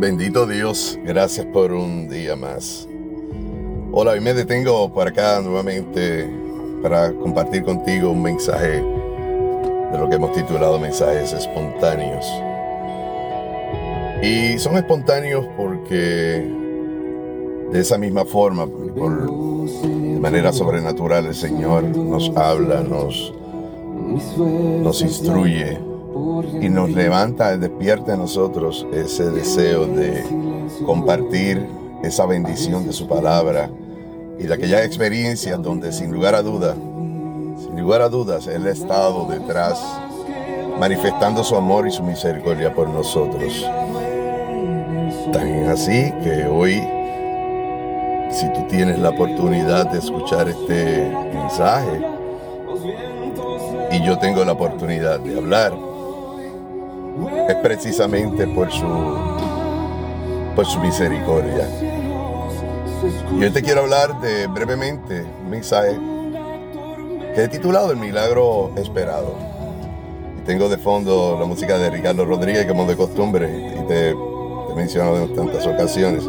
Bendito Dios, gracias por un día más. Hola, hoy me detengo por acá nuevamente para compartir contigo un mensaje de lo que hemos titulado mensajes espontáneos. Y son espontáneos porque de esa misma forma, por, de manera sobrenatural, el Señor nos habla, nos, nos instruye y nos levanta, despierta en nosotros ese deseo de compartir esa bendición de su palabra y de aquellas experiencias donde sin lugar a dudas, sin lugar a dudas, Él ha estado detrás manifestando su amor y su misericordia por nosotros. Tan así que hoy, si tú tienes la oportunidad de escuchar este mensaje y yo tengo la oportunidad de hablar, es precisamente por su, por su misericordia. Y hoy te quiero hablar de brevemente un mensaje que he titulado El milagro esperado. Y tengo de fondo la música de Ricardo Rodríguez como de costumbre y te, he mencionado en tantas ocasiones.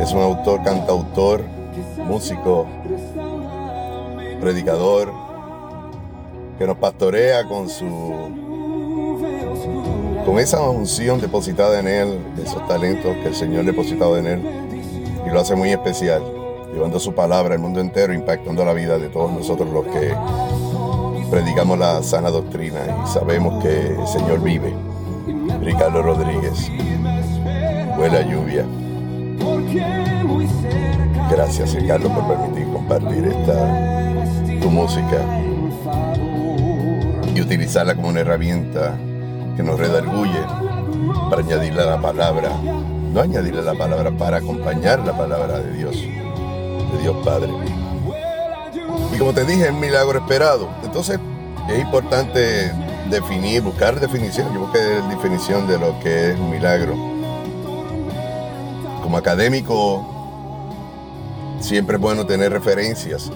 Es un autor, cantautor, músico, predicador, que nos pastorea con su con esa unción depositada en él, esos talentos que el Señor ha depositado en él, y lo hace muy especial, llevando su palabra al mundo entero, impactando la vida de todos nosotros los que predicamos la sana doctrina y sabemos que el Señor vive. Ricardo Rodríguez, buena lluvia. Gracias Ricardo por permitir compartir esta tu música y utilizarla como una herramienta que nos redarguye para añadirle la palabra, no añadirle la palabra, para acompañar la palabra de Dios, de Dios Padre. Y como te dije, es un milagro esperado. Entonces es importante definir, buscar definición. Yo busqué definición de lo que es un milagro. Como académico, siempre es bueno tener referencias,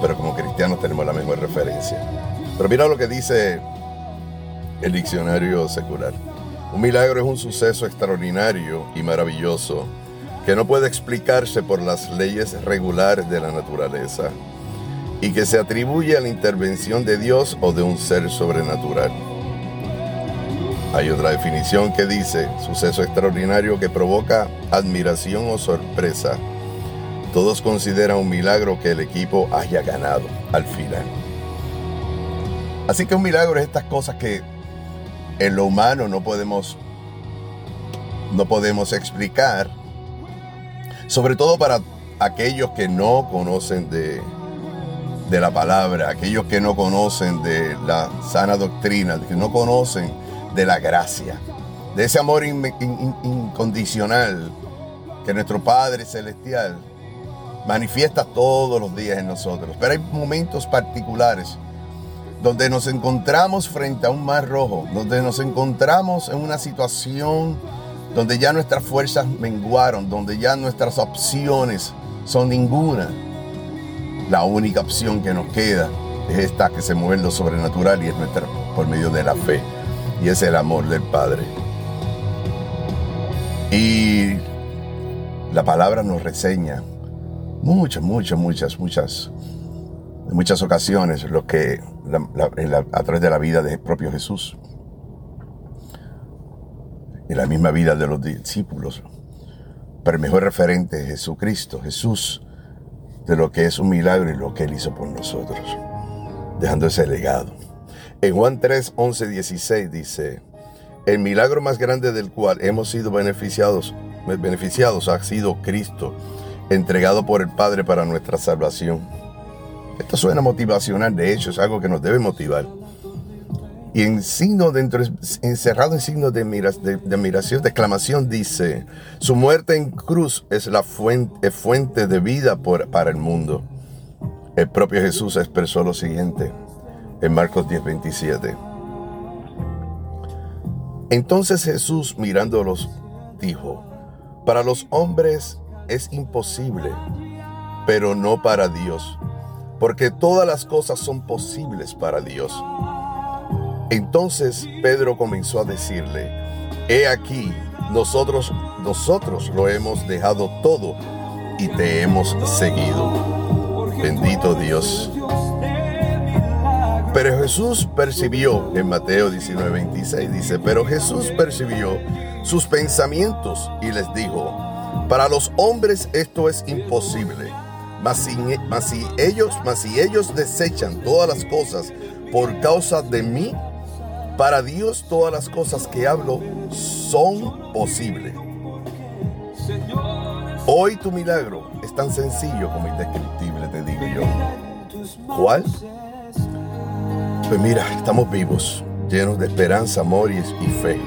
pero como cristianos tenemos la misma referencia. Pero mira lo que dice el diccionario secular. Un milagro es un suceso extraordinario y maravilloso que no puede explicarse por las leyes regulares de la naturaleza y que se atribuye a la intervención de Dios o de un ser sobrenatural. Hay otra definición que dice, suceso extraordinario que provoca admiración o sorpresa. Todos consideran un milagro que el equipo haya ganado al final. Así que un milagro es estas cosas que en lo humano no podemos, no podemos explicar, sobre todo para aquellos que no conocen de, de la palabra, aquellos que no conocen de la sana doctrina, que no conocen de la gracia, de ese amor incondicional que nuestro Padre Celestial manifiesta todos los días en nosotros. Pero hay momentos particulares donde nos encontramos frente a un mar rojo, donde nos encontramos en una situación donde ya nuestras fuerzas menguaron, donde ya nuestras opciones son ninguna. La única opción que nos queda es esta que se mueve en lo sobrenatural y es nuestra por medio de la fe y es el amor del Padre. Y la palabra nos reseña muchas, muchas, muchas, muchas en muchas ocasiones lo que a través de la vida del propio Jesús y la misma vida de los discípulos. Pero el mejor referente es Jesucristo, Jesús, de lo que es un milagro y lo que Él hizo por nosotros, dejando ese legado. En Juan 3, 11, 16 dice, el milagro más grande del cual hemos sido beneficiados, beneficiados ha sido Cristo, entregado por el Padre para nuestra salvación esto suena motivacional, de hecho, es algo que nos debe motivar. Y en signo dentro, encerrado en signo de, admiración, de exclamación, dice: Su muerte en cruz es la fuente, de vida para el mundo. El propio Jesús expresó lo siguiente en Marcos 10:27. Entonces Jesús, mirándolos, dijo: Para los hombres es imposible, pero no para Dios porque todas las cosas son posibles para Dios. Entonces Pedro comenzó a decirle, He aquí, nosotros, nosotros lo hemos dejado todo y te hemos seguido. Bendito Dios. Pero Jesús percibió, en Mateo 19, 26 dice, pero Jesús percibió sus pensamientos y les dijo, para los hombres esto es imposible, mas si, si, ellos, mas si ellos desechan todas las cosas por causa de mí, para Dios todas las cosas que hablo son posibles. Hoy tu milagro es tan sencillo como indescriptible, te digo yo. ¿Cuál? Pues mira, estamos vivos, llenos de esperanza, amor y, fe.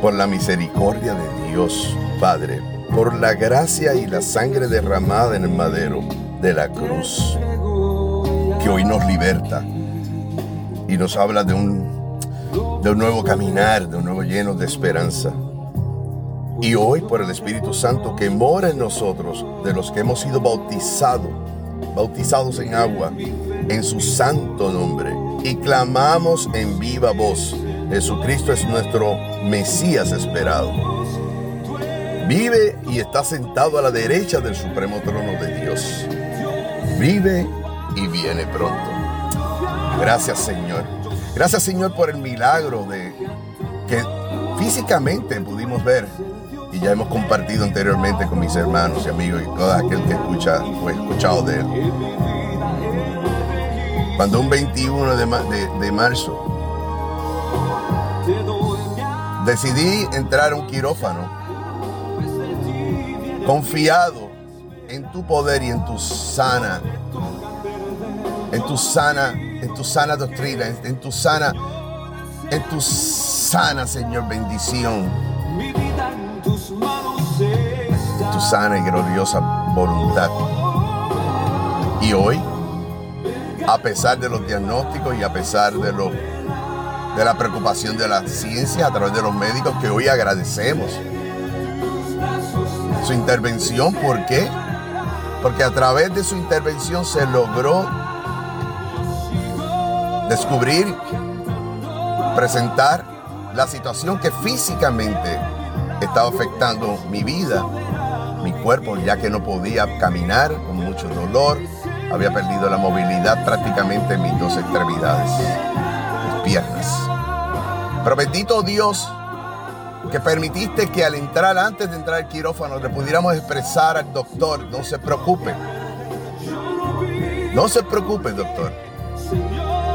Por la misericordia de Dios, Padre, por la gracia y la sangre derramada en el madero de la cruz, que hoy nos liberta y nos habla de un de un nuevo caminar, de un nuevo lleno de esperanza. Y hoy por el Espíritu Santo que mora en nosotros, de los que hemos sido bautizados, bautizados en agua, en su santo nombre, y clamamos en viva voz, Jesucristo es nuestro Mesías esperado. Vive y está sentado a la derecha del supremo trono de Dios. Vive y viene pronto. Gracias Señor Gracias Señor por el milagro de que físicamente pudimos ver y ya hemos compartido anteriormente con mis hermanos y amigos y todo aquel que escucha o escuchado de él. Cuando un 21 de, de marzo decidí entrar a un quirófano confiado en tu poder y en tu sana, en tu sana en tu sana doctrina, en tu sana, en tu sana, Señor, bendición. Tu sana y gloriosa voluntad. Y hoy, a pesar de los diagnósticos y a pesar de de la preocupación de la ciencia a través de los médicos que hoy agradecemos su intervención, ¿por qué? Porque a través de su intervención se logró descubrir, presentar la situación que físicamente estaba afectando mi vida, mi cuerpo, ya que no podía caminar con mucho dolor, había perdido la movilidad prácticamente en mis dos extremidades, mis piernas. Pero bendito Dios que permitiste que al entrar, antes de entrar al quirófano, le pudiéramos expresar al doctor, no se preocupe. No se preocupe, doctor.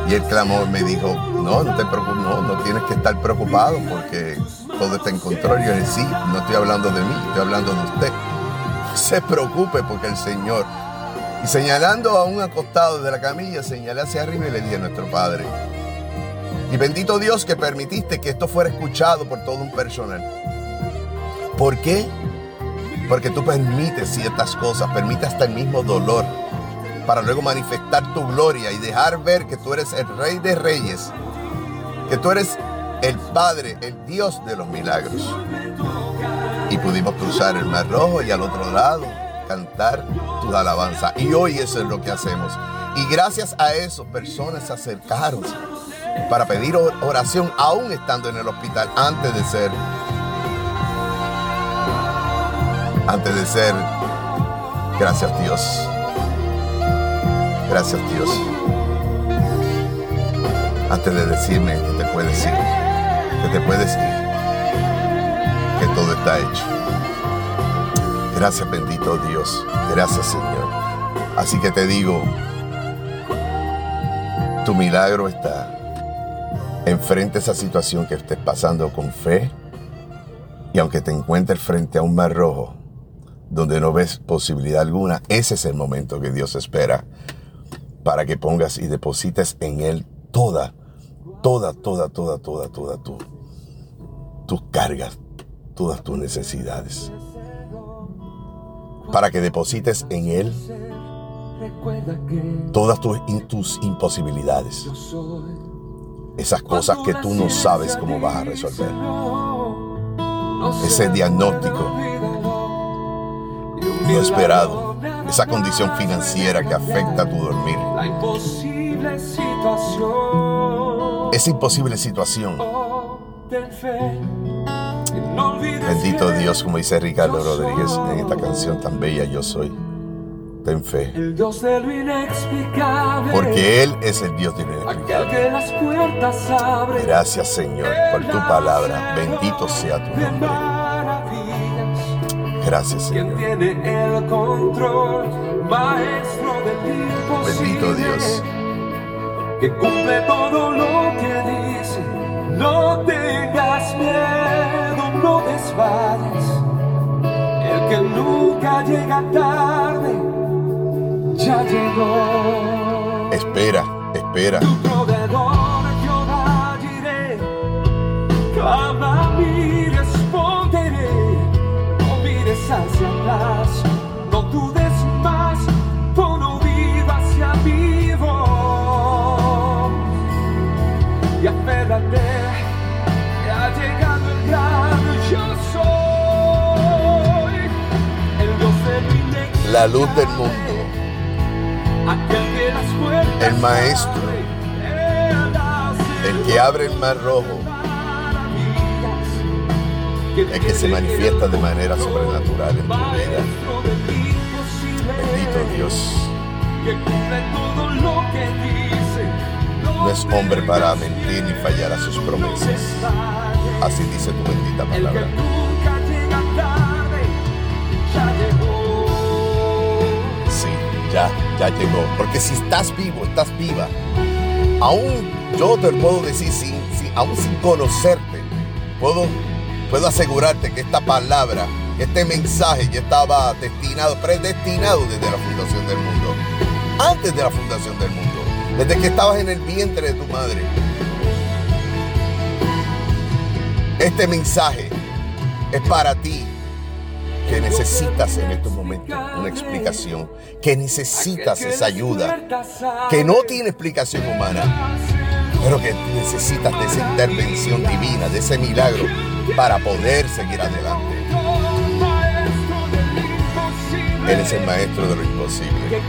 Y el clamor me dijo, no, no te preocupes, no, no tienes que estar preocupado porque todo está en control. Yo dije, sí, no estoy hablando de mí, estoy hablando de usted. Se preocupe porque el Señor. Y señalando a un acostado de la camilla, señalé hacia arriba y le dije a nuestro Padre. Y bendito Dios que permitiste que esto fuera escuchado por todo un personal. ¿Por qué? Porque tú permites ciertas cosas, permites hasta el mismo dolor para luego manifestar tu gloria y dejar ver que tú eres el rey de reyes, que tú eres el Padre, el Dios de los milagros. Y pudimos cruzar el Mar Rojo y al otro lado cantar tu alabanza. Y hoy eso es lo que hacemos. Y gracias a eso personas se acercaron para pedir oración aún estando en el hospital antes de ser antes de ser gracias Dios Gracias Dios. Antes de decirme que te puedes ir, que te puedes ir, que todo está hecho. Gracias bendito Dios. Gracias Señor. Así que te digo, tu milagro está. Enfrente esa situación que estés pasando con fe. Y aunque te encuentres frente a un mar rojo, donde no ves posibilidad alguna, ese es el momento que Dios espera para que pongas y deposites en Él toda, toda, toda, toda, toda, toda tu, tus cargas, todas tus necesidades. Para que deposites en Él todas tus, tus imposibilidades. Esas cosas que tú no sabes cómo vas a resolver. Ese diagnóstico no esperado esa condición financiera que afecta a tu dormir. Esa imposible situación. Bendito Dios, como dice Ricardo Rodríguez en esta canción tan bella, Yo soy. Ten fe. Porque Él es el Dios de lo inexplicable. Gracias Señor por tu palabra. Bendito sea tu nombre. Gracias Señor. Bendito Dios. Que cumple todo lo que dice. No tengas miedo, no desvayas. El que nunca llega tarde ya llegó. Espera, espera. Tu proveedor yo diré, clama a mí responderé. No mires hacia atrás, no dudes más, pon oído hacia mi voz. Y aférrate, que ha llegado el gran yo soy. El Dios del La luz del mundo el maestro, el que abre el mar rojo, el que se manifiesta de manera sobrenatural en tu vida. Bendito Dios. No es hombre para mentir ni fallar a sus promesas. Así dice tu bendita palabra. ya, ya llegó. Porque si estás vivo, estás viva. Aún yo te puedo decir, sin, aún sin conocerte, puedo, puedo asegurarte que esta palabra, este mensaje ya estaba destinado, predestinado desde la fundación del mundo. Antes de la fundación del mundo. Desde que estabas en el vientre de tu madre. Este mensaje es para ti que necesitas en estos momentos una explicación, que necesitas esa ayuda, que no tiene explicación humana, pero que necesitas de esa intervención divina, de ese milagro para poder seguir adelante. Él es el maestro de lo imposible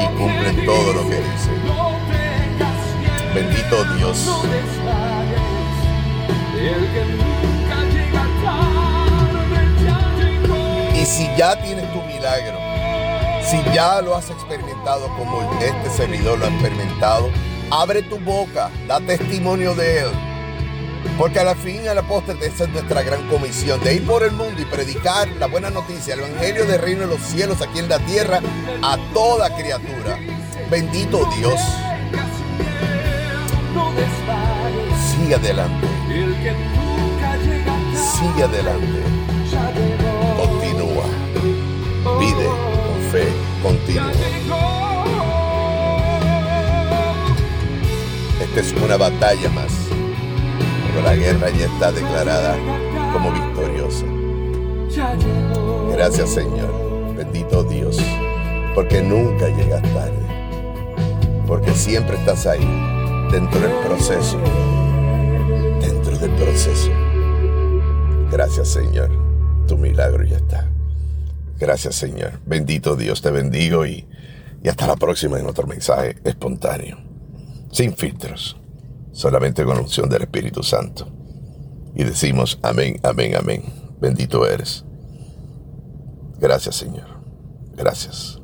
y cumple todo lo que dice. Bendito Dios. Y si ya tienes tu milagro, si ya lo has experimentado como este servidor lo ha experimentado, abre tu boca, da testimonio de él. Porque a la fin a la postre esa es nuestra gran comisión, de ir por el mundo y predicar la buena noticia, el evangelio del reino de los cielos aquí en la tierra a toda criatura. Bendito Dios. Sigue adelante. Sigue adelante. Pide con fe continua. Esta es una batalla más, pero la guerra ya está declarada como victoriosa. Gracias Señor, bendito Dios, porque nunca llegas tarde, porque siempre estás ahí, dentro del proceso, dentro del proceso. Gracias Señor, tu milagro ya está. Gracias Señor. Bendito Dios, te bendigo y, y hasta la próxima en otro mensaje espontáneo, sin filtros, solamente con unción del Espíritu Santo. Y decimos amén, amén, amén. Bendito eres. Gracias Señor. Gracias.